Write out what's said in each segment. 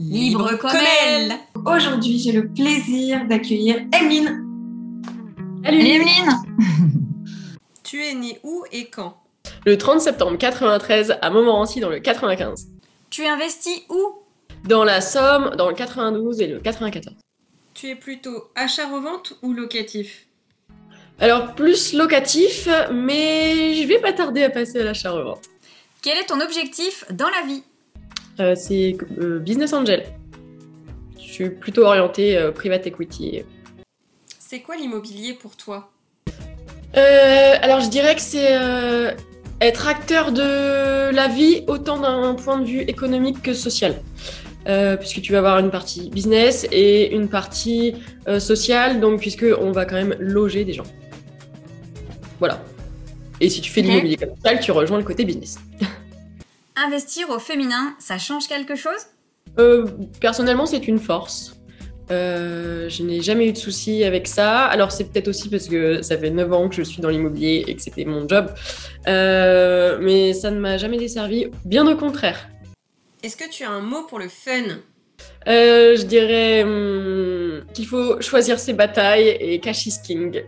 Libre comme elle. Aujourd'hui, j'ai le plaisir d'accueillir Emeline. Salut Emeline Tu es née où et quand? Le 30 septembre 93 à Montmorency dans le 95. Tu investis où? Dans la Somme, dans le 92 et le 94. Tu es plutôt achat-revente ou locatif? Alors plus locatif, mais je vais pas tarder à passer à l'achat-revente. Quel est ton objectif dans la vie? Euh, c'est euh, Business Angel. Je suis plutôt orientée euh, private equity. C'est quoi l'immobilier pour toi? Alors je dirais que c'est être acteur de la vie autant d'un point de vue économique que social. puisque tu vas avoir une partie business et une partie sociale, donc puisque on va quand même loger des gens. Voilà. Et si tu fais de l'immobilier commercial, tu rejoins le côté business. Investir au féminin, ça change quelque chose? Euh, Personnellement, c'est une force. Euh, je n'ai jamais eu de soucis avec ça. Alors, c'est peut-être aussi parce que ça fait 9 ans que je suis dans l'immobilier et que c'était mon job. Euh, mais ça ne m'a jamais desservi, bien au contraire. Est-ce que tu as un mot pour le fun? Je dirais hum, qu'il faut choisir ses batailles et cash is king.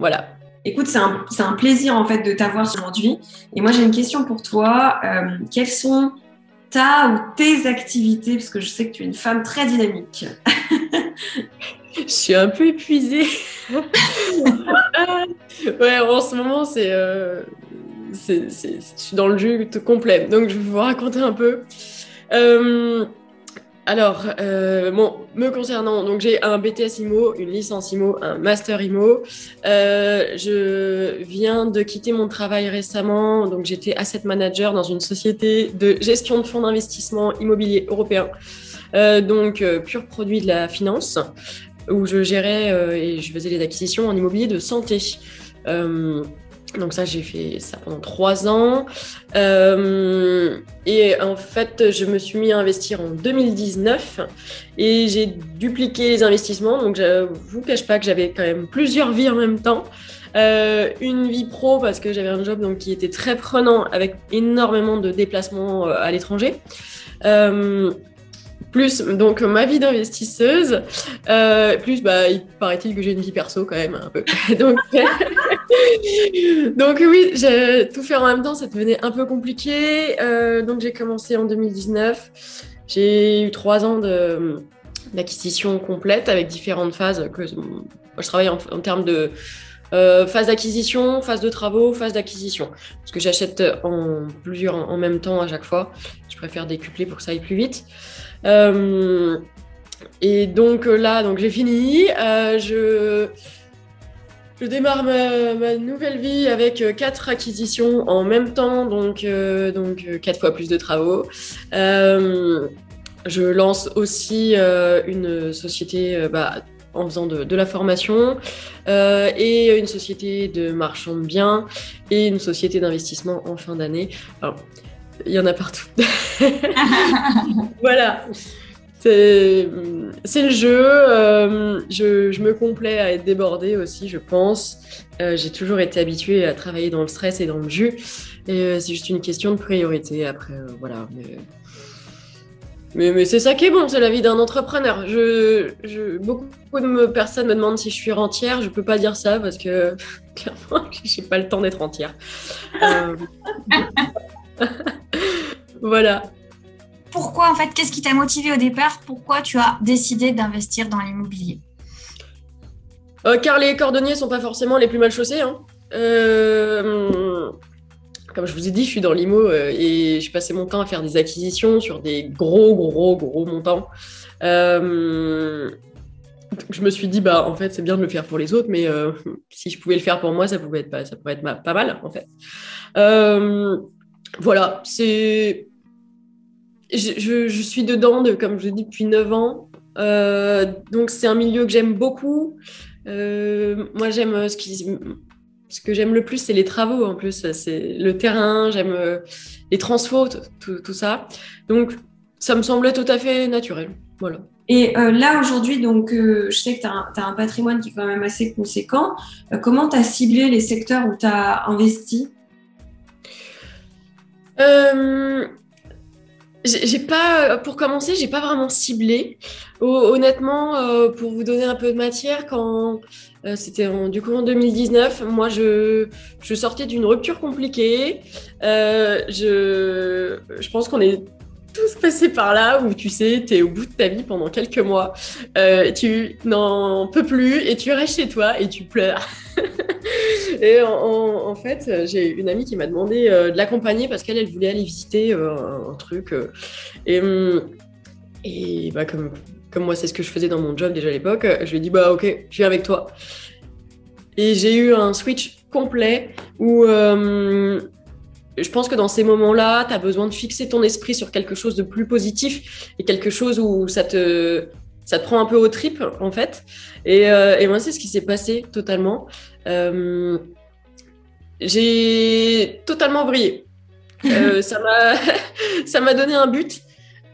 Voilà. Écoute, c'est un, plaisir en fait de t'avoir aujourd'hui. Et moi, j'ai une question pour toi. Euh, quelles sont ta ou tes activités? Parce que je sais que tu es une femme très dynamique. je suis un peu épuisée. ouais, en ce moment, euh, c'est, je suis dans le jus complet. Donc, je vais vous raconter un peu. Euh, alors, euh, bon, me concernant, donc j'ai un BTS IMO, une licence IMO, un master IMO. Euh, je viens de quitter mon travail récemment, donc j'étais asset manager dans une société de gestion de fonds d'investissement immobilier européen, euh, donc pur produit de la finance, où je gérais et je faisais les acquisitions en immobilier de santé. Donc ça, j'ai fait ça pendant trois ans. Euh, et en fait, je me suis mis à investir en 2019 et j'ai dupliqué les investissements. Donc je vous cache pas que j'avais quand même plusieurs vies en même temps. Euh, une vie pro parce que j'avais un job donc, qui était très prenant avec énormément de déplacements euh, à l'étranger plus donc ma vie d'investisseuse, euh, plus bah, il paraît-il que j'ai une vie perso quand même un peu. donc, oui, j'ai tout faire en même temps, ça devenait un peu compliqué. Euh, donc j'ai commencé en 2019. J'ai eu trois ans d'acquisition complète avec différentes phases. Que, je travaille en, termes de euh, phase d'acquisition, phase de travaux, phase d'acquisition. Parce que j'achète en plusieurs en, même temps à chaque fois. Je préfère décupler pour que ça aille plus vite. Euh, et donc euh, là, donc j'ai fini. Euh, je, je démarre ma, nouvelle vie avec quatre acquisitions en même temps, donc, donc quatre fois plus de travaux. je lance aussi une société bah, en faisant de, la formation et une société de marchand de biens et une société d'investissement en fin d'année il y en a partout. voilà. C'est le jeu. Euh, je, me complais à être débordée aussi, je pense. Euh, j'ai toujours été habituée à travailler dans le stress et dans le jus. Et euh, c'est juste une question de priorité. Après, voilà. Mais, c'est ça qui est bon, c'est la vie d'un entrepreneur. Beaucoup de personnes me demandent si je suis rentière. Je peux pas dire ça parce que clairement, j'ai pas le temps d'être entière. voilà. Pourquoi, en fait, qu'est-ce qui t'a motivé au départ? Pourquoi tu as décidé d'investir dans l'immobilier? Euh, Car les cordonniers sont pas forcément les plus mal chaussés. Hein. Euh, comme je vous ai dit, je suis dans l'IMO euh, et je passais mon temps à faire des acquisitions sur des gros, gros, gros montants. je me suis dit, bah, en fait, c'est bien de le faire pour les autres, mais si je pouvais le faire pour moi, ça pouvait être, pas, ça pouvait être pas mal, en fait voilà, c'est. Je, suis dedans, de, comme je dit, depuis 9 ans. Euh, donc, c'est un milieu que j'aime beaucoup. Euh, moi, j'aime euh, ce qui. Ce que j'aime le plus, c'est les travaux en plus. C'est le terrain, j'aime les transfos, tout, ça. Donc, ça me semblait tout à fait naturel. Voilà. Et là, aujourd'hui, donc, je sais que tu as, un patrimoine qui est quand même assez conséquent. comment tu as ciblé les secteurs où tu as investi? Euh, j'ai pas, pour commencer, j'ai pas vraiment ciblé. Honnêtement, euh, pour vous donner un peu de matière, quand euh, c'était du coup en 2019, moi je, je sortais d'une rupture compliquée. je, je pense qu'on est tous passés par là où tu sais, tu es au bout de ta vie pendant quelques mois, tu n'en peux plus et tu restes chez toi et tu pleures. et en, fait, j'ai une amie qui m'a demandé euh, de l'accompagner parce qu'elle elle voulait aller visiter euh, un, truc. Euh, et, hum, et bah, comme, comme moi, c'est ce que je faisais dans mon job déjà à l'époque, je lui ai dit bah ok, je viens avec toi. Et j'ai eu un switch complet où je pense que dans ces moments-là, tu as besoin de fixer ton esprit sur quelque chose de plus positif et quelque chose où ça te, ça te prend un peu au trip en fait. Et moi, c'est ce qui s'est passé totalement. Euh, j'ai totalement brillé. Euh, ça m'a donné un but.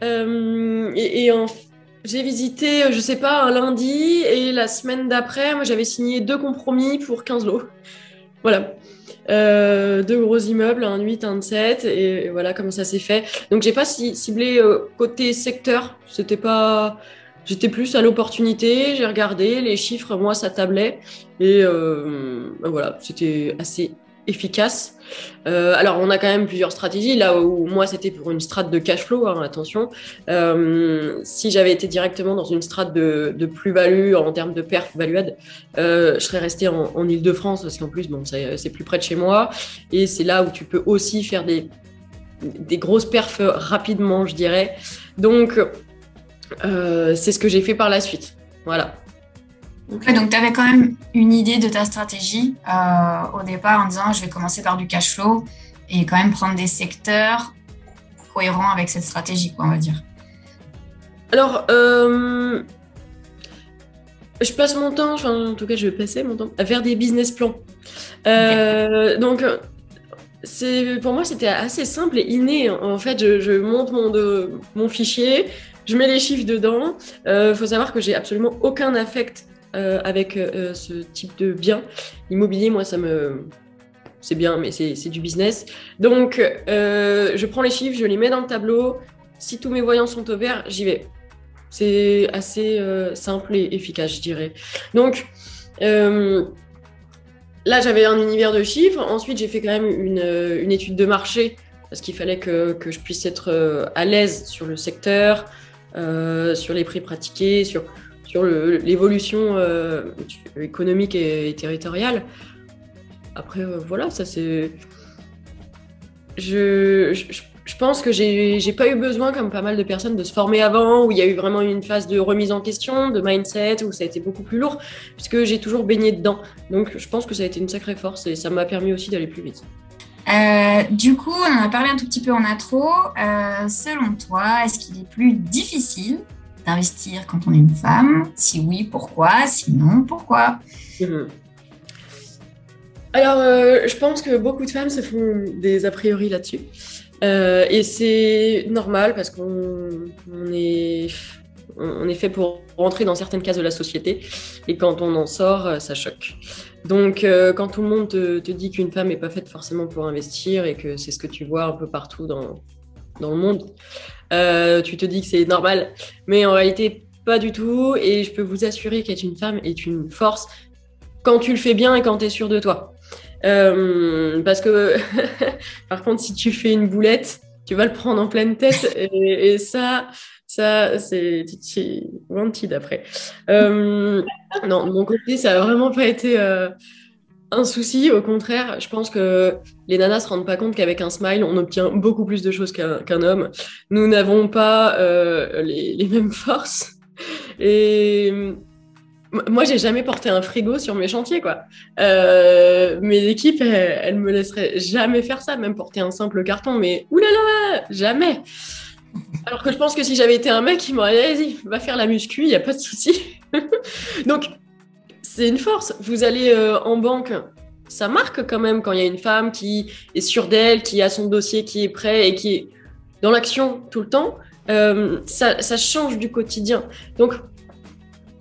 Euh, et, j'ai visité, je sais pas, un lundi et la semaine d'après, moi j'avais signé deux compromis pour 15 lots. Voilà. deux gros immeubles, un 8, un 7, et, voilà comment ça s'est fait. Donc j'ai pas ciblé côté secteur, c'était pas, J'étais plus à l'opportunité, j'ai regardé les chiffres, moi ça tablait et euh, ben voilà, c'était assez efficace. Euh, alors on a quand même plusieurs stratégies. Là où moi c'était pour une strate de cash flow, hein, attention. Euh, si j'avais été directement dans une strate de, plus-value en termes de perf valuade, je serais resté en, Ile-de-France parce qu'en plus bon c'est plus près de chez moi et c'est là où tu peux aussi faire des des grosses perfs rapidement, je dirais. Donc c'est ce que j'ai fait par la suite. Voilà. donc tu avais quand même une idée de ta stratégie au départ en disant je vais commencer par du cash flow et quand même prendre des secteurs cohérents avec cette stratégie, quoi, on va dire. Alors, euh, je passe mon temps, enfin, en tout cas, je vais passer mon temps à faire des business plans. Euh, donc, c'est pour moi, c'était assez simple et inné. En fait, je, monte mon, mon fichier, je mets les chiffres dedans. Il euh, faut savoir que j'ai absolument aucun affect avec ce type de bien immobilier. Moi, ça me c'est bien, mais c'est du business. Donc, je prends les chiffres, je les mets dans le tableau. Si tous mes voyants sont au vert, j'y vais. C'est assez euh, simple et efficace, je dirais. Donc, euh, là, j'avais un univers de chiffres. Ensuite, j'ai fait quand même une, euh, étude de marché parce qu'il fallait que, je puisse être à l'aise sur le secteur, sur les prix pratiqués, sur, sur l'évolution économique et, territoriale. Après, voilà, ça c'est. je, je pense que j'ai pas eu besoin, comme pas mal de personnes, de se former avant, où il y a eu vraiment une phase de remise en question, de mindset, où ça a été beaucoup plus lourd, puisque j'ai toujours baigné dedans. Donc je pense que ça a été une sacrée force et ça m'a permis aussi d'aller plus vite. Euh, du coup, on en a parlé un tout petit peu en intro. Euh, selon toi, est-ce qu'il est plus difficile d'investir quand on est une femme? Si oui, pourquoi? Sinon, pourquoi? Mhm. Alors, euh, je pense que beaucoup de femmes se font des a priori là-dessus. Et c'est normal parce qu'on est, est fait pour rentrer dans certaines cases de la société. Et quand on en sort, ça choque. Donc, euh, quand tout le monde te, dit qu'une femme n'est pas faite forcément pour investir et que c'est ce que tu vois un peu partout dans, dans le monde, tu te dis que c'est normal. Mais en réalité, pas du tout. Et je peux vous assurer qu'être une femme est une force quand tu le fais bien et quand tu es sûr de toi. Euh, parce que, par contre, si tu fais une boulette, tu vas le prendre en pleine tête. Et, ça, ça c'est wanted après. Euh, non, de mon côté, ça n'a vraiment pas été euh, un souci. Au contraire, je pense que les nanas se rendent pas compte qu'avec un smile, on obtient beaucoup plus de choses qu'un homme. Nous n'avons pas les, les, mêmes forces. Et moi, j'ai jamais porté un frigo sur mes chantiers, quoi. Euh, mes équipes, elles, me laisseraient jamais faire ça, même porter un simple carton, mais oulala, jamais. Alors que je pense que si j'avais été un mec, il m'aurait dit, vas-y, va faire la muscu, il n'y a pas de souci. Donc, c'est une force. Vous allez euh, en banque, ça marque quand même quand il y a une femme qui est sûre d'elle, qui a son dossier qui est prêt et qui est dans l'action tout le temps. Euh, ça, change du quotidien. Donc,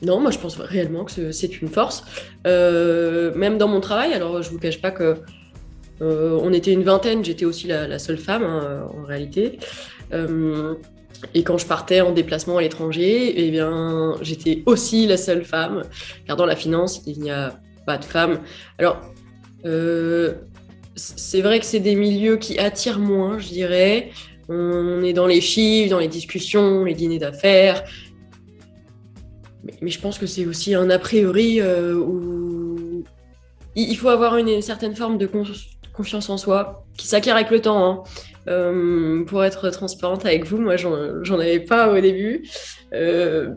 non, moi je pense réellement que c'est une force. Euh, même dans mon travail, alors je vous cache pas que on était une vingtaine, j'étais aussi la, seule femme hein, en réalité. Euh, et quand je partais en déplacement à l'étranger, eh bien j'étais aussi la seule femme, car dans la finance il n'y a pas de femmes. Alors c'est vrai que c'est des milieux qui attirent moins, je dirais. On est dans les chiffres, dans les discussions, les dîners d'affaires mais, je pense que c'est aussi un a priori euh, où il faut avoir une, certaine forme de confiance en soi qui s'acquiert avec le temps. Hein. Euh, pour être transparente avec vous, moi, j'en avais pas au début. Euh,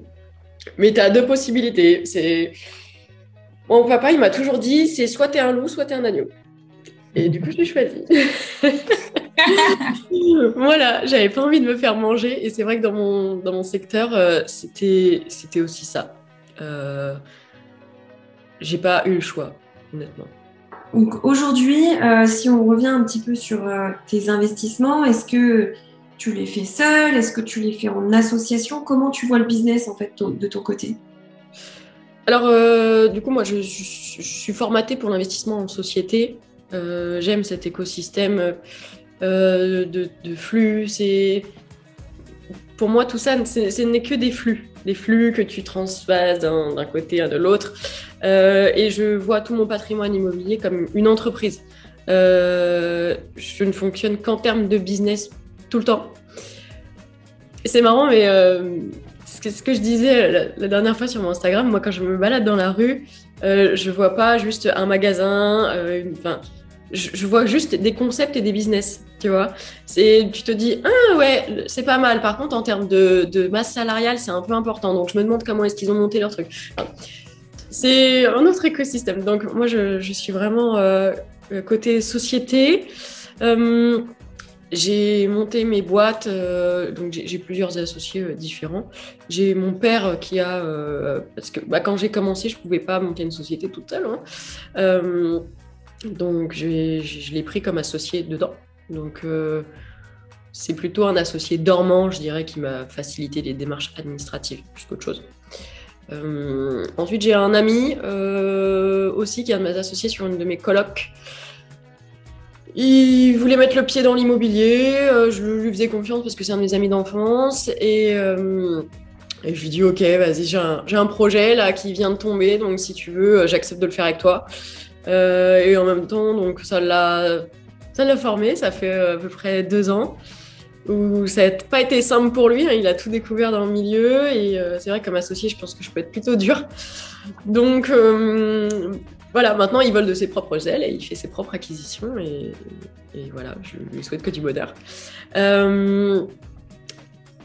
mais tu as deux possibilités. C'est Mon papa, il m'a toujours dit c'est soit tu es un loup, soit tu es un agneau. Et du coup, je l'ai choisi. voilà, j'avais pas envie de me faire manger. Et c'est vrai que dans mon, dans mon secteur, euh, c'était, aussi ça. Euh, j'ai pas eu le choix, honnêtement. Donc aujourd'hui, euh, si on revient un petit peu sur tes investissements, est-ce que tu les fais seul Est-ce que tu les fais en association? Comment tu vois le business en fait de ton côté? Alors, du coup, moi, je, suis formatée pour l'investissement en société. J'aime cet écosystème euh, de, flux. C'est pour moi tout ça, ce n'est que des flux, des flux que tu transvases d'un côté à de l'autre. Euh, et je vois tout mon patrimoine immobilier comme une entreprise. Euh, je ne fonctionne qu'en termes de business tout le temps. C'est marrant, mais ce que, je disais la, dernière fois sur mon Instagram, moi quand je me balade dans la rue, je vois pas juste un magasin, une, je, vois juste des concepts et des business, tu vois. Tu te dis, ah ouais, c'est pas mal. Par contre, en termes de, masse salariale, c'est un peu important. Donc, je me demande comment est-ce qu'ils ont monté leur truc. c'est un autre écosystème. Donc, moi, je, suis vraiment euh, côté société. Euh, j'ai monté mes boîtes, euh, donc j'ai plusieurs associés différents. J'ai mon père qui a, parce que bah, quand j'ai commencé, je pouvais pas monter une société toute seule. Hein. Donc je l'ai pris comme associé dedans. Donc euh, c'est plutôt un associé dormant, je dirais, qui m'a facilité les démarches administratives, plus qu'autre chose. Euh, ensuite, j'ai un ami euh, aussi qui est de mes associés sur une de mes colocs. Il voulait mettre le pied dans l'immobilier, je lui faisais confiance parce que c'est un de mes amis d'enfance et, je lui dis ok, vas-y, j'ai un, un, projet là qui vient de tomber, donc si tu veux, j'accepte de le faire avec toi. Euh, et en même temps, donc ça l'a, formé. Ça fait euh, à peu près deux ans où ça n'a pas été simple pour lui. Hein. il a tout découvert dans le milieu et euh, c'est vrai que comme associé, je pense que je peux être plutôt dur. Donc voilà, maintenant il vole de ses propres ailes et il fait ses propres acquisitions et, voilà, je lui souhaite que du bonheur.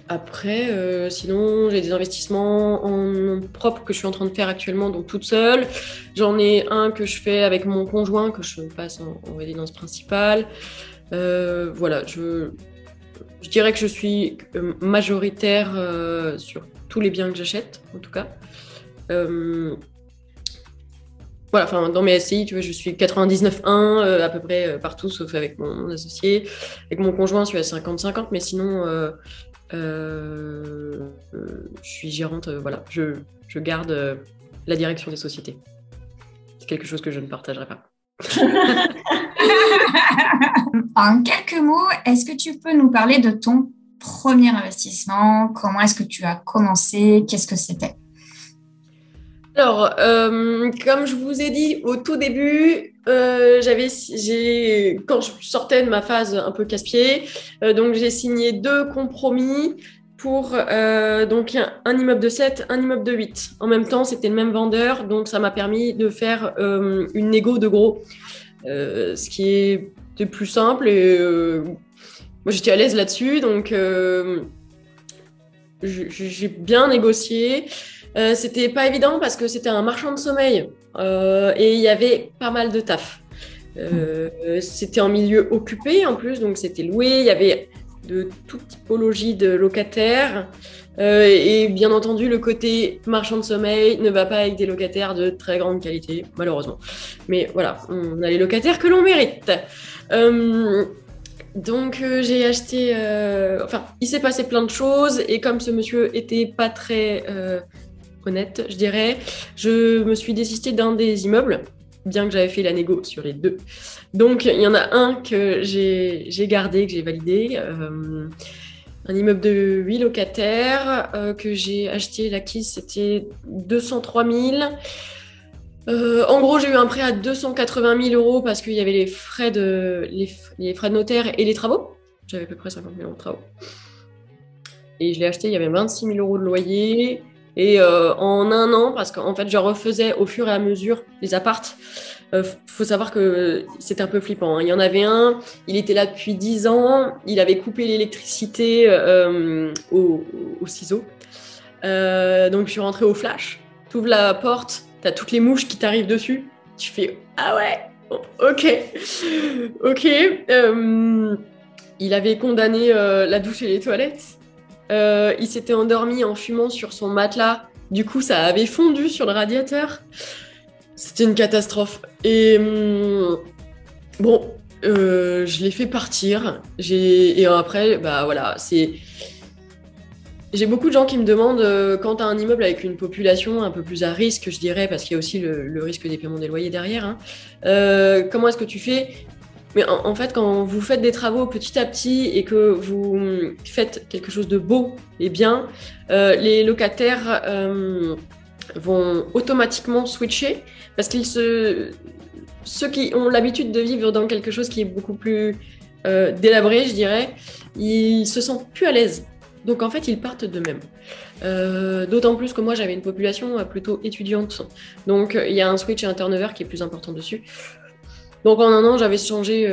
Après, euh, sinon, j'ai des investissements en propre que je suis en train de faire actuellement, donc toute seule. J'en ai un que je fais avec mon conjoint, que je passe en, résidence principale. Euh, voilà, je, dirais que je suis euh, majoritaire sur tous les biens que j'achète, en tout cas. voilà, enfin, dans mes SCI, tu vois, je suis 99,1 à peu près partout, sauf avec mon, associé. Avec mon conjoint, je suis à 50-50, mais sinon, je suis gérante, euh, voilà, je, je garde euh, la direction des sociétés. C'est quelque chose que je ne partagerai pas. en quelques mots, est-ce que tu peux nous parler de ton premier investissement? Comment est-ce que tu as commencé? Qu'est-ce que c'était? Alors, comme je vous ai dit au tout début, euh, quand je sortais de ma phase un peu casse-pied, euh, donc j'ai signé deux compromis pour euh, donc un, immeuble de 7, un immeuble de 8. En même temps, c'était le même vendeur, donc ça m'a permis de faire une négo de gros, ce qui est plus simple. Et moi, j'étais à l'aise là-dessus, donc j'ai bien négocié. C'était pas évident parce que c'était un marchand de sommeil. Euh, et il y avait pas mal de taf. Euh, c'était en milieu occupé en plus, donc c'était loué. Il y avait de toute typologie de locataires. Euh, et bien entendu, le côté marchand de sommeil ne va pas avec des locataires de très grande qualité, malheureusement. Mais voilà, on a les locataires que l'on mérite. donc j'ai acheté, enfin, il s'est passé plein de choses et comme ce monsieur était pas très je dirais. Je me suis désistée d'un des immeubles, bien que j'avais fait la négo sur les deux. Donc, il y en a un que j'ai gardé, que j'ai validé. Euh, un immeuble de 8 locataires euh, que j'ai acheté, l'acquise, c'était 203 000. Euh, en gros, j'ai eu un prêt à 280 000 euros parce qu'il y avait les frais, de, les, frais de notaire et les travaux. J'avais à peu près 50 000 euros de travaux. Et je l'ai acheté, il y avait 26 000 euros de loyer. Et euh, en un an, parce qu'en fait, je refaisais au fur et à mesure les appartes. Il euh, faut savoir que c'est un peu flippant. Hein. Il y en avait un, il était là depuis 10 ans, il avait coupé l'électricité euh, au, ciseau. donc je suis rentrée au flash. Tu ouvres la porte, tu as toutes les mouches qui t'arrivent dessus. Tu fais Ah ouais, ok, ok. il avait condamné la douche et les toilettes. Euh, il s'était endormi en fumant sur son matelas. Du coup, ça avait fondu sur le radiateur. C'était une catastrophe. Et hum, bon, euh, je l'ai fait partir. Et après, bah voilà, c'est. J'ai beaucoup de gens qui me demandent euh, quand tu un immeuble avec une population un peu plus à risque, je dirais, parce qu'il y a aussi le, risque des paiements des loyers derrière. Hein, comment est-ce que tu fais mais en, fait, quand vous faites des travaux petit à petit et que vous faites quelque chose de beau et bien, euh, les locataires euh, vont automatiquement switcher parce qu'ils se... Ceux qui ont l'habitude de vivre dans quelque chose qui est beaucoup plus euh, délabré, je dirais, ils se sentent plus à l'aise. Donc en fait, ils partent d'eux-mêmes. D'autant plus que moi, j'avais une population plutôt étudiante. Donc il y a un switch et un turnover qui est plus important dessus. Donc en un an, j'avais changé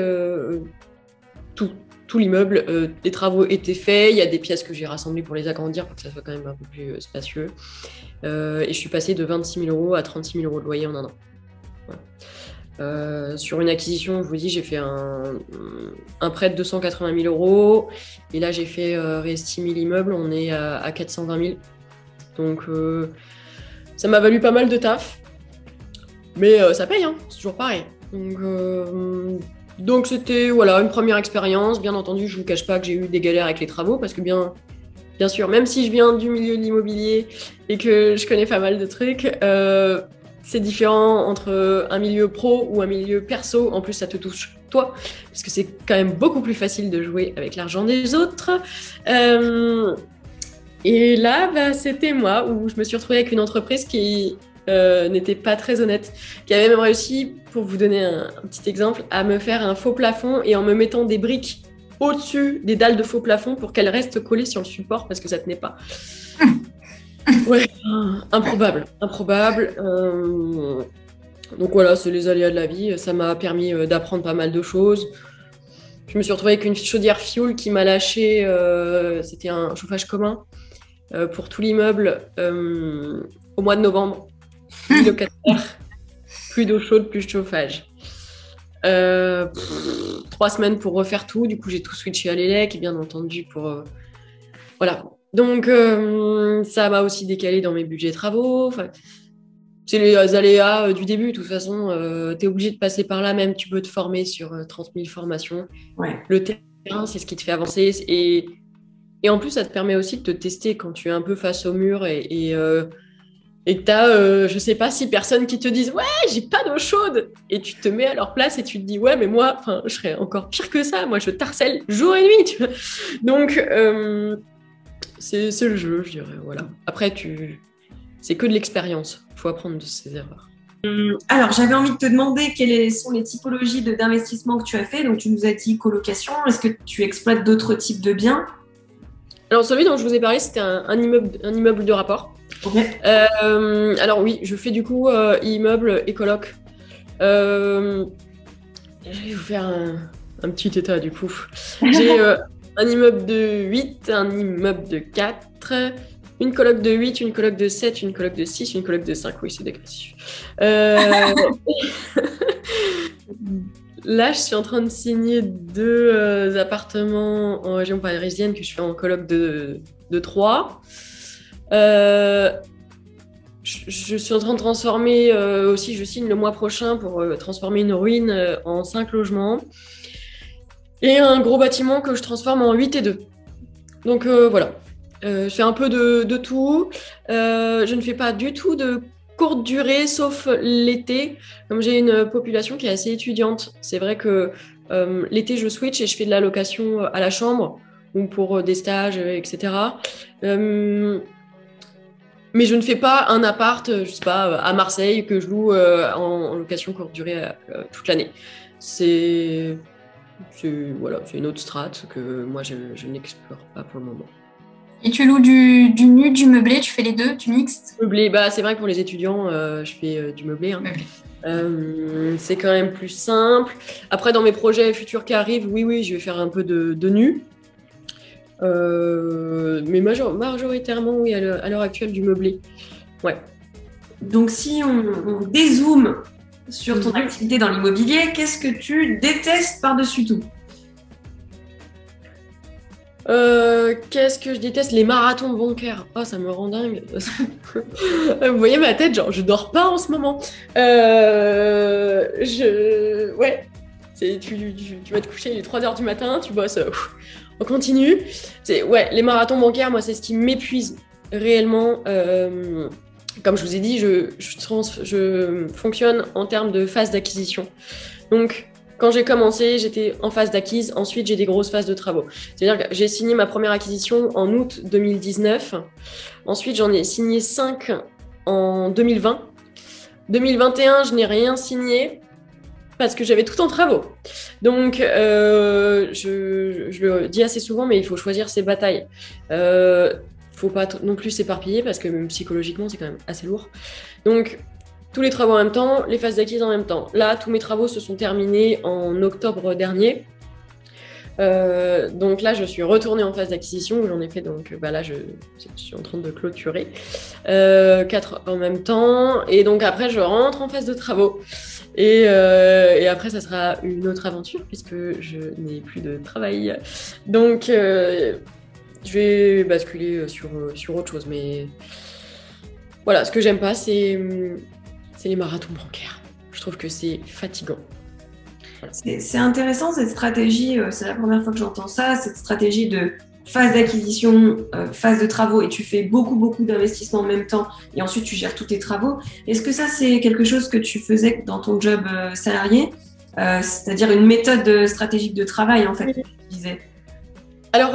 tout, tout l'immeuble. les travaux étaient faits. Il y a des pièces que j'ai rassemblées pour les agrandir pour que ça soit quand même un peu plus spacieux. et je suis passée de 26 000 euros à 36 000 euros de loyer en un an. Euh, sur une acquisition, je vous dis, j'ai fait un, prêt de 280 000 euros. Et là, j'ai fait euh, réestimer l'immeuble. On est à, 420 000. Donc, euh, ça m'a valu pas mal de taf. Mais ça paye, hein, c'est toujours pareil. Donc, c'était voilà, une première expérience. Bien entendu, je vous cache pas que j'ai eu des galères avec les travaux parce que bien, bien sûr, même si je viens du milieu de l'immobilier et que je connais pas mal de trucs, c'est différent entre un milieu pro ou un milieu perso. En plus, ça te touche toi, parce que c'est quand même beaucoup plus facile de jouer avec l'argent des autres. Euh, et là, bah, c'était moi où je me suis retrouvée avec une entreprise qui euh, n'était pas très honnête, qui avait même réussi, pour vous donner un, petit exemple, à me faire un faux plafond et en me mettant des briques au-dessus des dalles de faux plafond pour qu'elles restent collées sur le support parce que ça tenait pas. ouais, improbable, improbable. Euh, donc voilà, c'est les aléas de la vie. Ça m'a permis euh, d'apprendre pas mal de choses. Je me suis retrouvée avec une chaudière fioul qui m'a lâché. Euh, c'était un chauffage commun pour tout l'immeuble au mois de novembre. Plus locataire, plus d'eau chaude, plus de chauffage. trois semaines pour refaire tout. Du coup, j'ai tout switché à l'élec, bien entendu, pour voilà, donc, euh, ça m'a aussi décalé dans mes budgets travaux. c'est les aléas euh, du début. De toute façon, euh, tu es obligé de passer par là même. Tu peux te former sur 30 000 formations. Le terrain, c'est ce qui te fait avancer. Et, et, en plus, ça te permet aussi de te tester quand tu es un peu face au mur et, et, et que tu as, je sais pas, si personnes qui te disent Ouais, j'ai pas d'eau chaude. Et tu te mets à leur place et tu te dis Ouais, mais moi, je serais encore pire que ça. Moi, je t'harcèle jour et nuit. Tu vois Donc, c'est le jeu, je dirais. Voilà. Après, tu... c'est que de l'expérience. Il faut apprendre de ses erreurs. Hum, alors, j'avais envie de te demander quelles sont les typologies d'investissement que tu as fait. Donc, tu nous as dit colocation. Est-ce que tu exploites d'autres types de biens? Alors, celui dont je vous ai parlé, c'était un, immeuble, un immeuble de rapport. Euh, alors, oui, je fais du coup euh, immeuble et coloc. Euh, je vais vous faire un, petit état du coup. J'ai un immeuble de 8, un immeuble de 4, une coloc de 8, une coloc de 7, une coloc de 6, une coloc de 5. Oui, c'est dégressif. Euh, là, je suis en train de signer deux euh, appartements en région parisienne que je fais en coloc de, de 3. Euh, je, suis en train de transformer aussi, je signe le mois prochain pour transformer une ruine en 5 logements et un gros bâtiment que je transforme en 8 et 2. Donc euh, voilà, euh, je fais un peu de, tout. Euh, je ne fais pas du tout de courte durée, sauf l'été. Comme j'ai une population qui est assez étudiante, c'est vrai que l'été, je switch et je fais de la location à la chambre ou pour des stages, etc. mais je ne fais pas un appart, je sais pas, à Marseille que je loue en, location courte durée toute l'année. C'est c'est voilà, une autre strate que moi je, n'explore pas pour le moment. Et tu loues du, du, nu, du meublé, tu fais les deux, tu mixes Meublé, bah c'est vrai que pour les étudiants, euh, je fais euh, du meublé. Hein. Euh, c'est quand même plus simple. Après, dans mes projets futurs qui arrivent, oui, oui, je vais faire un peu de, de nu. Mais majoritairement, oui, à l'heure actuelle, du meublé. Ouais. Donc, si on, on dézoome sur ton activité dans l'immobilier, qu'est-ce que tu détestes par-dessus tout? Euh, Qu'est-ce que je déteste? Les marathons bancaires. Oh, ça me rend dingue. Vous voyez ma tête, genre, je dors pas en ce moment. Euh, je. Ouais. Tu, tu, tu, vas te coucher, il est 3h du matin, tu bosses. On continue. Ouais, les marathons bancaires, moi, c'est ce qui m'épuise réellement. Euh, comme je vous ai dit, je, je, fonctionne en termes de phase d'acquisition. Donc, quand j'ai commencé, j'étais en phase d'acquise. Ensuite, j'ai des grosses phases de travaux. C'est-à-dire que j'ai signé ma première acquisition en août 2019. Ensuite, j'en ai signé 5 en 2020. 2021, je n'ai rien signé parce que j'avais tout en travaux. Donc, euh, je, le dis assez souvent, mais il faut choisir ses batailles. Euh, faut pas non plus s'éparpiller parce que même psychologiquement, c'est quand même assez lourd. Donc, tous les travaux en même temps, les phases d'acquise en même temps. Là, tous mes travaux se sont terminés en octobre dernier. Euh, donc là, je suis retournée en phase d'acquisition. J'en ai fait donc, bah là, je, suis en train de clôturer euh, quatre en même temps. Et donc après, je rentre en phase de travaux. Et, euh, après, ça sera une autre aventure puisque je n'ai plus de travail. Donc, je vais basculer sur, sur autre chose. Mais voilà, ce que j'aime pas, c'est les marathons bancaires. Je trouve que c'est fatigant. C'est intéressant cette stratégie, euh, c'est la première fois que j'entends ça, cette stratégie de phase d'acquisition, euh, phase de travaux, et tu fais beaucoup, beaucoup d'investissements en même temps, et ensuite tu gères tous tes travaux. Est-ce que ça, c'est quelque chose que tu faisais dans ton job euh, salarié C'est-à-dire une méthode stratégique de travail, en fait, que tu disais? Alors,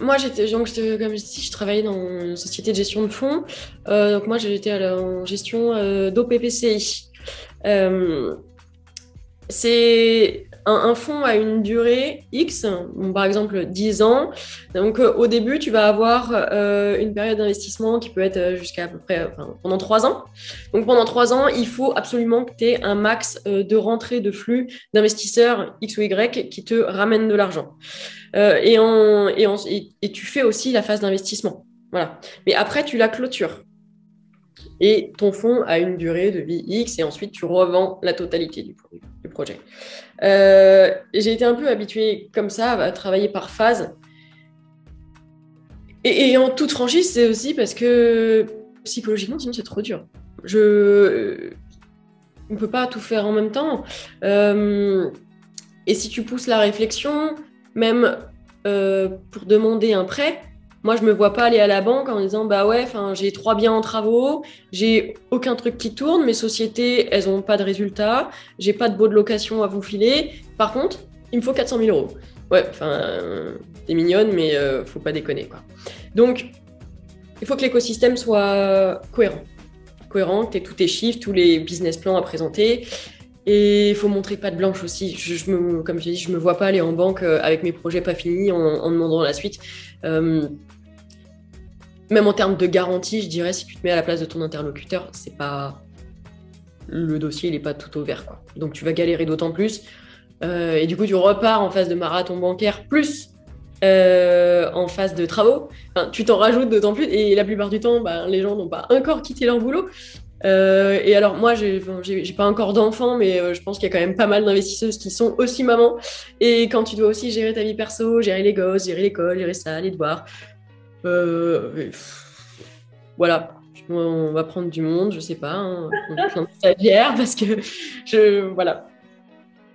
moi, j'étais, donc, comme je dis, je travaillais dans une société de gestion de fonds. donc, moi, j'étais en gestion d'OPPCI c'est un, fonds à une durée X, par exemple 10 ans. Donc euh, au début, tu vas avoir euh, une période d'investissement qui peut être euh, jusqu'à à peu près pendant 3 ans. Donc pendant 3 ans, il faut absolument que tu aies un max de rentrée de flux d'investisseurs X ou Y qui te ramènent de l'argent. et, et, et tu fais aussi la phase d'investissement. Voilà. Mais après, tu la clôtures et ton fonds a une durée de vie X et ensuite tu revends la totalité du, projet. Euh, j'ai été un peu habituée comme ça à travailler par phase. Et, en toute franchise, c'est aussi parce que psychologiquement, sinon c'est trop dur. Je on ne peut pas tout faire en même temps. Euh, et si tu pousses la réflexion, même euh, pour demander un prêt, moi, je me vois pas aller à la banque en disant bah ouais, j'ai trois biens en travaux, j'ai aucun truc qui tourne, mes sociétés, elles ont pas de résultats, j'ai pas de beau de location à vous filer. Par contre, il me faut 400 000 euros. Ouais, enfin, t'es mignonne, mais euh, faut pas déconner quoi. Donc, il faut que l'écosystème soit cohérent. Cohérent, que tu tous tes chiffres, tous les business plans à présenter. Et il faut montrer pas de blanche aussi. Je, me, comme je dis, je me vois pas aller en banque euh, avec mes projets pas finis en, demandant la suite. Euh, même en termes de garantie, je dirais, si tu te mets à la place de ton interlocuteur, c'est pas le dossier, il n'est pas tout ouvert. Quoi. Donc tu vas galérer d'autant plus. Euh, et du coup, tu repars en phase de marathon bancaire plus euh, en phase de travaux. tu t'en rajoutes d'autant plus. Et la plupart du temps, bah, les gens n'ont pas encore quitté leur boulot. Euh, et alors moi, j'ai pas encore d'enfants, mais je pense qu'il y a quand même pas mal d'investisseuses qui sont aussi mamans. Et quand tu dois aussi gérer ta vie perso, gérer les gosses, gérer l'école, gérer ça, les devoirs, euh, voilà, on va prendre du monde, je sais pas, hein, plein de stagiaires parce que je voilà.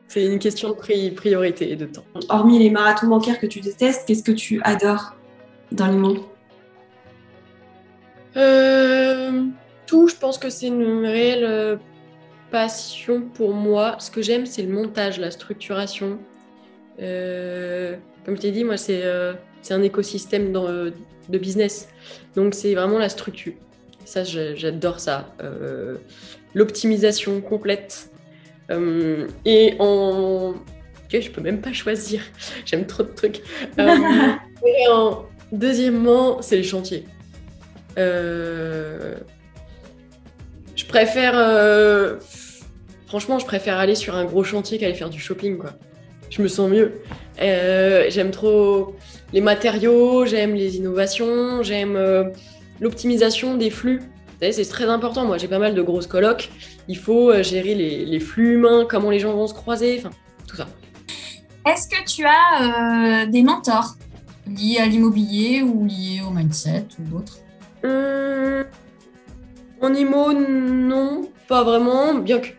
C'est une question de priorité et de temps. Hormis les marathons bancaires que tu détestes, qu'est-ce que tu adores dans les euh, Tout, je pense que c'est une réelle euh, passion pour moi. Ce que j'aime, c'est le montage, la structuration. comme je t'ai dit, moi, c'est un écosystème dans, de business. Donc c'est vraiment la structure. Ça, j'adore ça. Euh, l'optimisation complète. Euh, et en... Okay, je peux même pas choisir. J'aime trop de trucs. Euh, et en... Deuxièmement, c'est les chantiers. Je préfère... Franchement, je préfère aller sur un gros chantier qu'aller faire du shopping, quoi. Je me sens mieux. J'aime trop les matériaux, j'aime les innovations, j'aime euh, l'optimisation des flux. C'est très important. Moi, j'ai pas mal de grosses colocs. Il faut euh, gérer les, flux humains, comment les gens vont se croiser, enfin, tout ça. Est-ce que tu as euh, des mentors liés à l'immobilier ou liés au mindset ou d'autres? Hum, En IMO, non, pas vraiment. Bien que.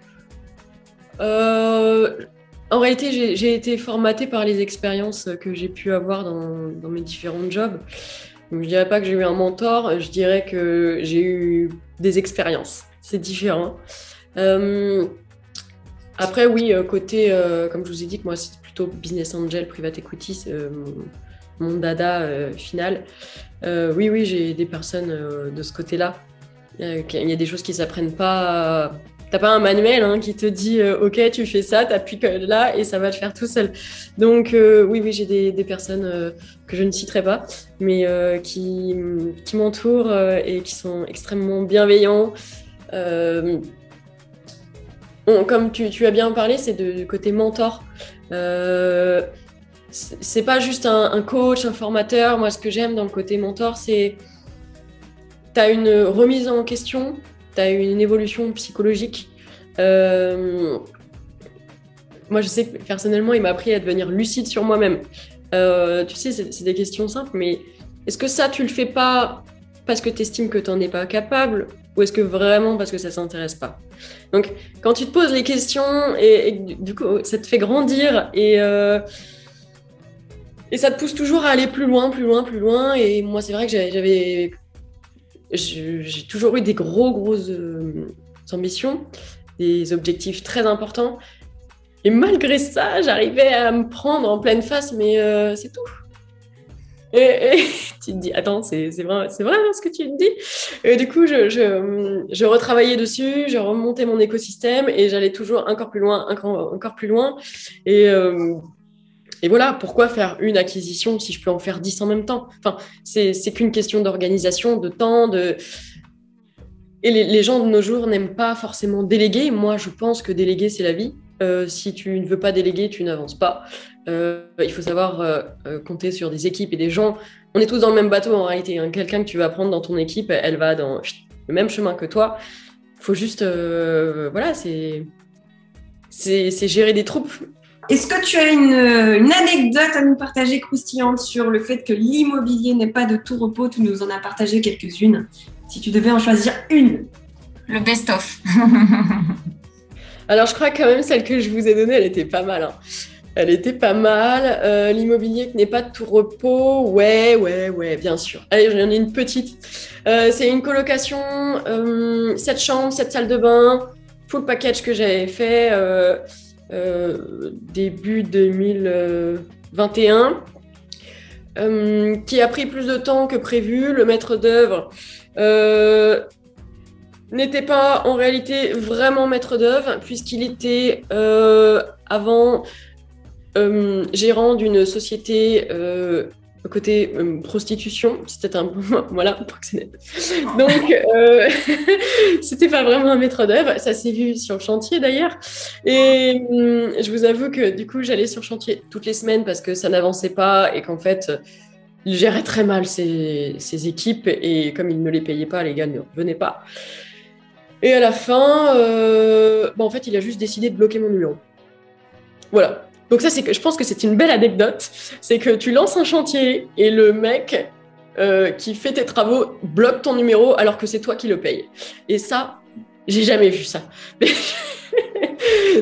En réalité, j'ai été formatée par les expériences que j'ai pu avoir dans, mes différents jobs. Donc, je dirais pas que j'ai eu un mentor, je dirais que j'ai eu des expériences. C'est différent. Euh, après, oui, euh, côté, euh, comme je vous ai dit, que moi, c'est plutôt business angel, private equity, mon, dada final. oui, oui, j'ai des personnes de ce côté-là. Il y a des choses qui s'apprennent pas T'as pas un manuel hein, qui te dit euh, ok tu fais ça, t'appuies là et ça va te faire tout seul. Donc euh, oui oui j'ai des, personnes euh, que je ne citerai pas, mais qui, m'entourent et qui sont extrêmement bienveillants. comme tu, as bien parlé, c'est du côté mentor. C'est pas juste un, coach, un formateur. Moi, ce que j'aime dans le côté mentor, c'est tu as une remise en question, tu as une évolution psychologique. Euh, moi, je sais que personnellement, il m'a appris à devenir lucide sur moi-même. Euh, tu sais, c'est des questions simples, mais est-ce que ça, tu le fais pas parce que tu estimes que tu n'en es pas capable ou est-ce que vraiment parce que ça s'intéresse pas? Donc, quand tu te poses les questions et, du coup, ça te fait grandir et, euh, et ça te pousse toujours à aller plus loin, plus loin, plus loin. Et moi, c'est vrai que j'avais. J'ai toujours eu des gros, grosses euh, ambitions, des objectifs très importants. Et malgré ça, j'arrivais à me prendre en pleine face, mais euh, c'est tout. Et, tu te dis, attends, c'est vrai, vrai ce que tu me dis Et du coup, je, retravaillais dessus, je remontais mon écosystème et j'allais toujours encore plus loin, encore, encore plus loin. Et, euh, et voilà, pourquoi faire une acquisition si je peux en faire dix en même temps? Enfin, c'est qu'une question d'organisation, de temps, de... Et les, les gens de nos jours n'aiment pas forcément déléguer. Moi, je pense que déléguer, c'est la vie. Euh, si tu ne veux pas déléguer, tu n'avances pas. Euh, il faut savoir euh, compter sur des équipes et des gens. On est tous dans le même bateau en réalité. Hein. Quelqu'un que tu vas prendre dans ton équipe, elle va dans le même chemin que toi. Il faut juste, voilà, c'est c'est gérer des troupes. Est-ce que tu as une, une, anecdote à nous partager croustillante sur le fait que l'immobilier n'est pas de tout repos? Tu nous en as partagé quelques-unes. Si tu devais en choisir une. Le best-of. Alors, je crois quand même celle que je vous ai donnée, elle était pas mal. Hein. Elle était pas mal. Euh, l'immobilier qui n'est pas de tout repos, ouais, ouais, ouais, bien sûr. Allez, j'en ai une petite. Euh, c'est une colocation, euh, 7 chambres, 7 salles de bain, full package que j'avais fait euh, début 2021, qui a pris plus de temps que prévu. Le maître d'œuvre n'était pas en réalité vraiment maître d'œuvre, puisqu'il était euh, avant euh, gérant d'une société euh, côté euh, prostitution. C'était un voilà, proxénète. Donc, c'était pas vraiment un maître d'œuvre. Ça s'est vu sur le chantier d'ailleurs. Et hum, je vous avoue que du coup, j'allais sur le chantier toutes les semaines parce que ça n'avançait pas et qu'en fait, il gérait très mal ses, équipes et comme il ne les payait pas, les gars ne venaient pas. Et à la fin, euh, bah, en fait, il a juste décidé de bloquer mon numéro. Voilà. Donc ça, c'est que je pense que c'est une belle anecdote. C'est que tu lances un chantier et le mec euh, qui fait tes travaux bloque ton numéro alors que c'est toi qui le payes. Et ça, j'ai jamais vu ça.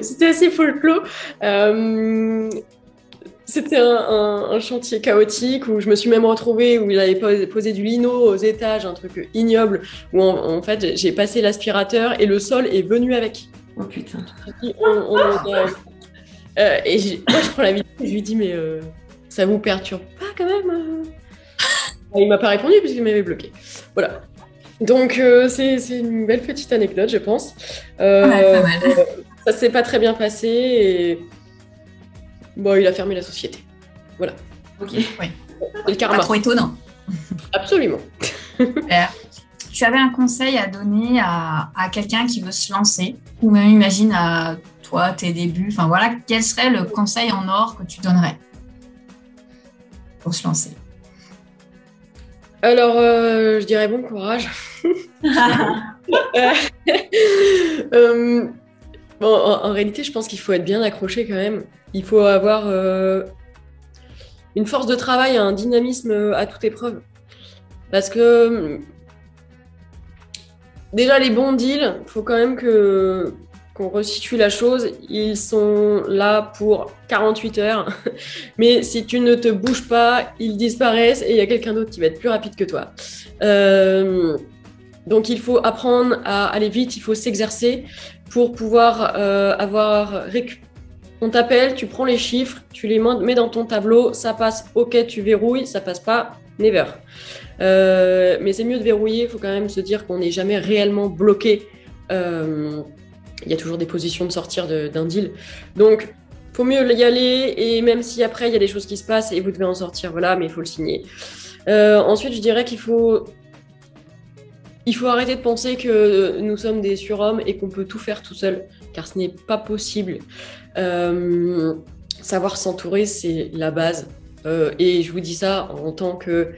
C'était assez folklore. Euh, c'était un, chantier chaotique où je me suis même retrouvée où il avait posé, du lino aux étages, un truc ignoble, où en, fait j'ai passé l'aspirateur et le sol est venu avec. Oh putain. Euh, et moi je prends la vidéo et je lui dis mais euh, ça vous perturbe pas quand même euh Il m'a pas répondu puisqu'il m'avait bloqué. Voilà. Donc c'est une belle petite anecdote je pense. Ouais, ça s'est pas très bien passé et Bon, il a fermé la société. Voilà. Ok, oui. le karma. Pas trop étonnant. Absolument. Tu avais un conseil à donner à, quelqu'un qui veut se lancer, ou même imagine à toi, tes débuts, enfin voilà, quel serait le conseil en or que tu donnerais pour se lancer? Alors, euh, je dirais bon courage. Euh, bon, en, réalité, je pense qu'il faut être bien accroché quand même. Il faut avoir euh, une force de travail, un dynamisme à toute épreuve. Parce que déjà les bons deals, il faut quand même que qu'on resitue la chose, ils sont là pour 48 heures. Mais si tu ne te bouges pas, ils disparaissent et il y a quelqu'un d'autre qui va être plus rapide que toi. Euh, donc il faut apprendre à aller vite, il faut s'exercer pour pouvoir euh, avoir récupéré on t'appelle, tu prends les chiffres, tu les mets dans ton tableau, ça passe, ok, tu verrouilles, ça passe pas, never. Euh, mais c'est mieux de verrouiller, il faut quand même se dire qu'on n'est jamais réellement bloqué. Il y a toujours des positions de sortir d'un deal. Donc, faut mieux y aller, et même si après il y a des choses qui se passent et vous devez en sortir, voilà, mais il faut le signer. Euh, ensuite, je dirais qu'il faut il faut arrêter de penser que nous sommes des surhommes et qu'on peut tout faire tout seul car ce n'est pas possible. Euh, savoir s'entourer, c'est la base. Euh, et je vous dis ça en tant que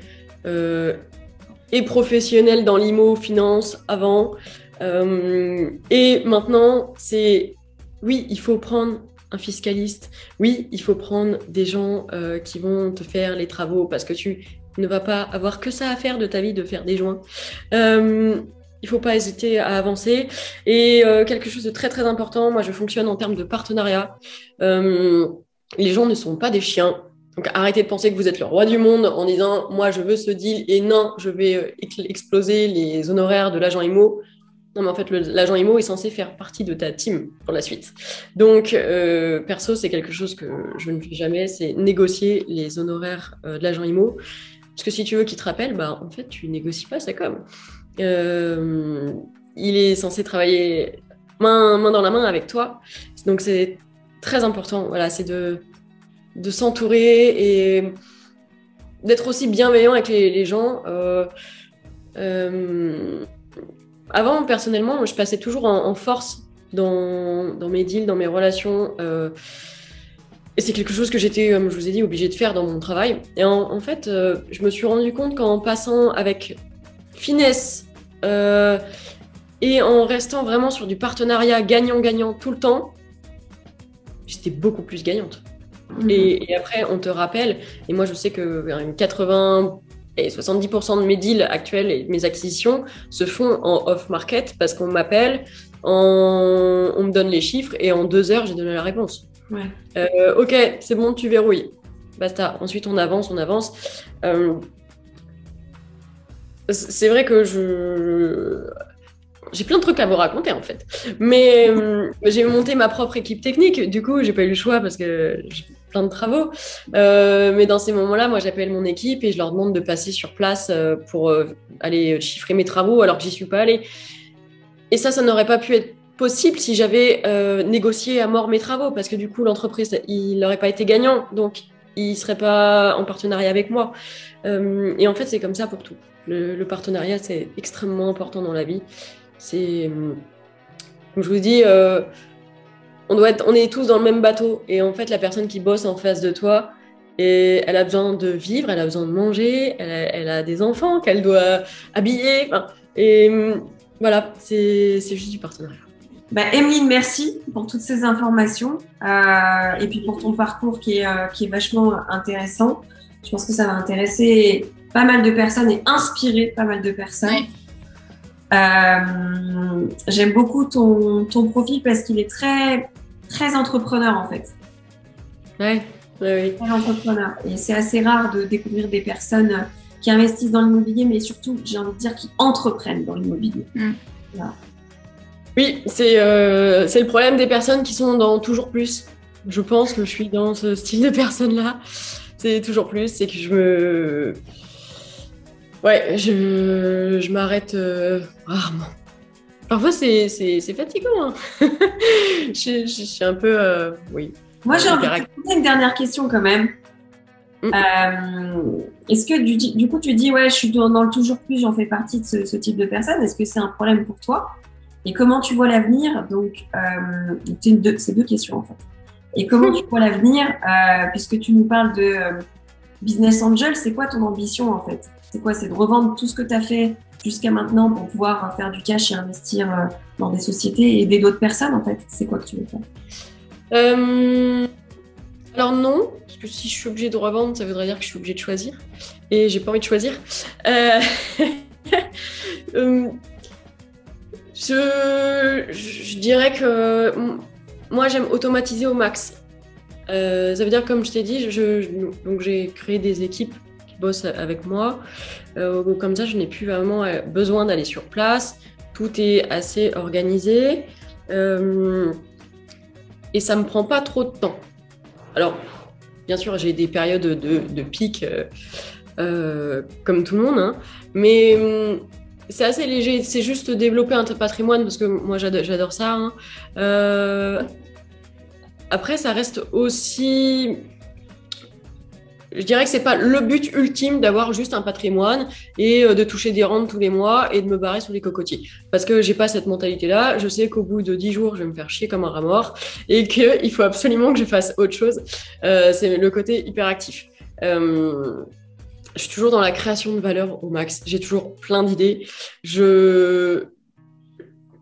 et professionnel dans l'IMO, finance avant. Et maintenant, c'est oui, il faut prendre un fiscaliste. Oui, il faut prendre des gens qui vont te faire les travaux parce que tu ne vas pas avoir que ça à faire de ta vie de faire des joints. Il faut pas hésiter à avancer. Et euh, quelque chose de très très important, moi je fonctionne en termes de partenariat. Euh, les gens ne sont pas des chiens. Donc arrêtez de penser que vous êtes le roi du monde en disant moi je veux ce deal et non, je vais euh, exploser les honoraires de l'agent IMO. Non, mais en fait, l'agent IMO est censé faire partie de ta team pour la suite. Donc, perso, c'est quelque chose que je ne fais jamais, c'est négocier les honoraires de l'agent IMO. Parce que si tu veux qu'il te rappelle, bah, en fait, tu négocies pas ça comme. Euh, il est censé travailler main, main dans la main avec toi. Donc c'est très important. Voilà, c'est de, de s'entourer et d'être aussi bienveillant avec les, gens. Euh, euh, avant, personnellement, je passais toujours en, force dans, dans, mes deals, dans mes relations. et c'est quelque chose que j'étais, comme je vous ai dit, obligée de faire dans mon travail. Et en, en fait, je me suis rendu compte qu'en passant avec finesse euh, et en restant vraiment sur du partenariat gagnant-gagnant tout le temps, j'étais beaucoup plus gagnante. Mhm. Et, après, on te rappelle, et moi je sais que 80 et 70% de mes deals actuels et mes acquisitions se font en off-market parce qu'on m'appelle, on me donne les chiffres et en deux heures, j'ai donné la réponse. Euh, ok, c'est bon, tu verrouilles. Basta. Ensuite, on avance, on avance. Euh, c'est vrai que je j'ai plein de trucs à vous raconter en fait. Mais euh, j'ai monté ma propre équipe technique. Du coup, j'ai pas eu le choix parce que plein de travaux. Euh, mais dans ces moments-là, moi, j'appelle mon équipe et je leur demande de passer sur place euh, pour aller chiffrer mes travaux alors que j'y suis pas allée. Et ça, ça n'aurait pas pu être possible si j'avais négocié à mort mes travaux parce que du coup, l'entreprise, il n'aurait pas été gagnant. Donc, il serait pas en partenariat avec moi. et en fait, c'est comme ça pour tout. Le, partenariat, c'est extrêmement important dans la vie. C'est, comme je vous dis, euh, on, doit être, on est tous dans le même bateau. Et en fait, la personne qui bosse en face de toi, et elle a besoin de vivre, elle a besoin de manger, elle a, des enfants qu'elle doit habiller. Et voilà, c'est juste du partenariat. Bah, Emeline, merci pour toutes ces informations euh, et puis pour ton parcours qui est, euh, qui est vachement intéressant. Je pense que ça va intéresser pas mal de personnes et inspiré pas mal de personnes. Euh, j'aime beaucoup ton, ton, profil parce qu'il est très, très entrepreneur en fait. Ouais, oui. Très entrepreneur. Et c'est assez rare de découvrir des personnes qui investissent dans l'immobilier, mais surtout, j'ai envie de dire, qui entreprennent dans l'immobilier. Mm. Oui, c'est euh, le problème des personnes qui sont dans toujours plus. Je pense que je suis dans ce style de personne-là. C'est toujours plus, c'est que je me Ouais, je, je m'arrête euh, rarement. Parfois, c'est fatigant. Hein. je, je, suis un peu. Euh, oui. Moi, j'ai envie de poser une dernière question quand même. Mm. Euh, est-ce que du, du, coup, tu dis, ouais, je suis dans le toujours plus, j'en fais partie de ce, ce type de personne. Est-ce que c'est un problème pour toi? Et comment tu vois l'avenir? Donc, c'est deux, deux questions en fait. Et comment tu vois l'avenir Puisque tu nous parles de business angel, c'est quoi ton ambition en fait? C'est quoi? C'est de revendre tout ce que tu as fait jusqu'à maintenant pour pouvoir euh, faire du cash et investir euh, dans des sociétés et aider d'autres personnes en fait C'est quoi que tu veux faire? Euh, Alors non, parce que si je suis obligée de revendre, ça voudrait dire que je suis obligée de choisir. Et j'ai pas envie de choisir. je, dirais que moi j'aime automatiser au max. ça veut dire, comme je t'ai dit, donc j'ai créé des équipes bosse avec moi. Euh, comme ça, je n'ai plus vraiment euh, besoin d'aller sur place. Tout est assez organisé. Euh, et ça me prend pas trop de temps. Alors, bien sûr, j'ai des périodes de, pic comme tout le monde, hein. mais hum, c'est assez léger. C'est juste développer un patrimoine parce que moi j'adore ça. Hein. après, ça reste aussi je dirais que c'est pas le but ultime d'avoir juste un patrimoine et euh, de toucher des rentes tous les mois et de me barrer sur les cocotiers. Parce que j'ai pas cette mentalité-là. Je sais qu'au bout de 10 jours, je vais me faire chier comme un rat mort et qu'il faut absolument que je fasse autre chose. Euh, c'est le côté hyperactif. Euh, je suis toujours dans la création de valeur au max. J'ai toujours plein d'idées. Je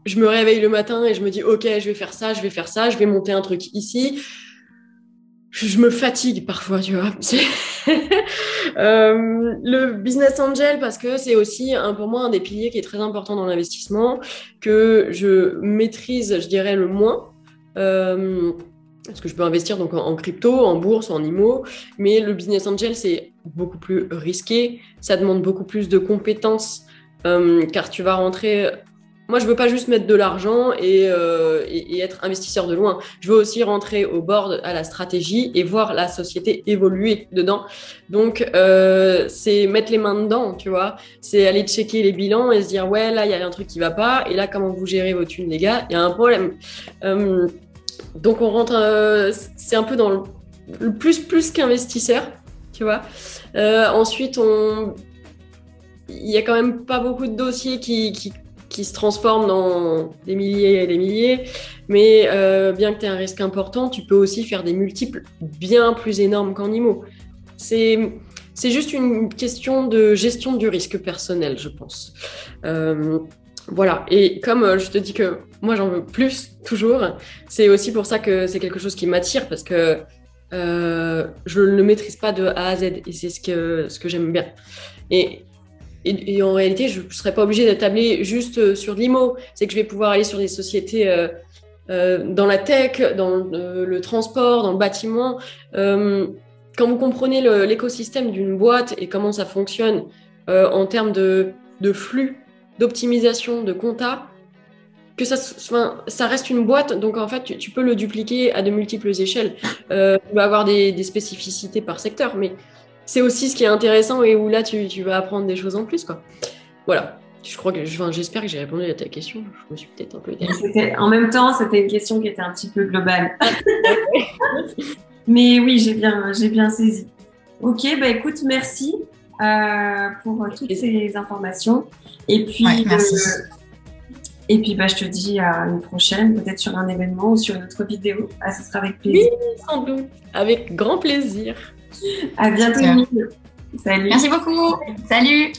je me réveille le matin et je me dis ok, je vais faire ça, je vais faire ça, je vais monter un truc ici je me fatigue parfois, tu vois. euh, le business angel, parce que c'est aussi pour moi un des piliers qui est très important dans l'investissement, que je maîtrise, je dirais, le moins. Euh, parce que je peux investir donc en, crypto, en bourse, en IMO, mais le business angel, c'est beaucoup plus risqué, ça demande beaucoup plus de compétences, euh, car tu vas rentrer moi, je veux pas juste mettre de l'argent euh, et, être investisseur de loin. Je veux aussi rentrer au bord à la stratégie et voir la société évoluer dedans. Donc, euh, c'est mettre les mains dedans, tu vois. C'est aller checker les bilans et se dire, ouais, là, il y a un truc qui va pas. Et là, comment vous gérez vos thunes, les gars? Il y a un problème. Euh, donc, on rentre, c'est un peu dans le, plus, plus qu'investisseur, tu vois. Ensuite, on, il y a quand même pas beaucoup de dossiers qui qui se transforment dans des milliers et des milliers. Mais euh, bien que tu aies un risque important, tu peux aussi faire des multiples bien plus énormes qu'en IMO. C'est, c'est juste une question de gestion du risque personnel, je pense. Euh, voilà, et comme euh, je te dis que moi j'en veux plus, toujours, c'est aussi pour ça que c'est quelque chose qui m'attire, parce que je ne maîtrise pas de A à Z, et c'est ce que, ce que j'aime bien. Et et, en réalité, je ne serais pas obligée d'établir juste euh, sur l'IMO. C'est que je vais pouvoir aller sur des sociétés euh, euh, dans la tech, dans le transport, dans le bâtiment. quand vous comprenez l'écosystème d'une boîte et comment ça fonctionne en termes de, de flux, d'optimisation, de compta, que ça, reste une boîte, donc en fait, tu, peux le dupliquer à de multiples échelles. Tu vas avoir des, des, spécificités par secteur, mais c'est aussi ce qui est intéressant et où là, tu, vas apprendre des choses en plus. Quoi. Voilà. Je crois que, j'espère que j'ai répondu à ta question. Je me suis peut-être un peu. En même temps, c'était une question qui était un petit peu globale. Mais oui, j'ai bien, j'ai bien saisi. Ok, bah écoute, merci euh, pour toutes ces informations. Et puis, merci. Euh, et puis, bah, je te dis à une prochaine, peut-être sur un événement ou sur une autre vidéo. Ah, ce sera avec plaisir. Oui, sans doute. Avec grand plaisir. À bientôt. Salut. Merci beaucoup. Salut.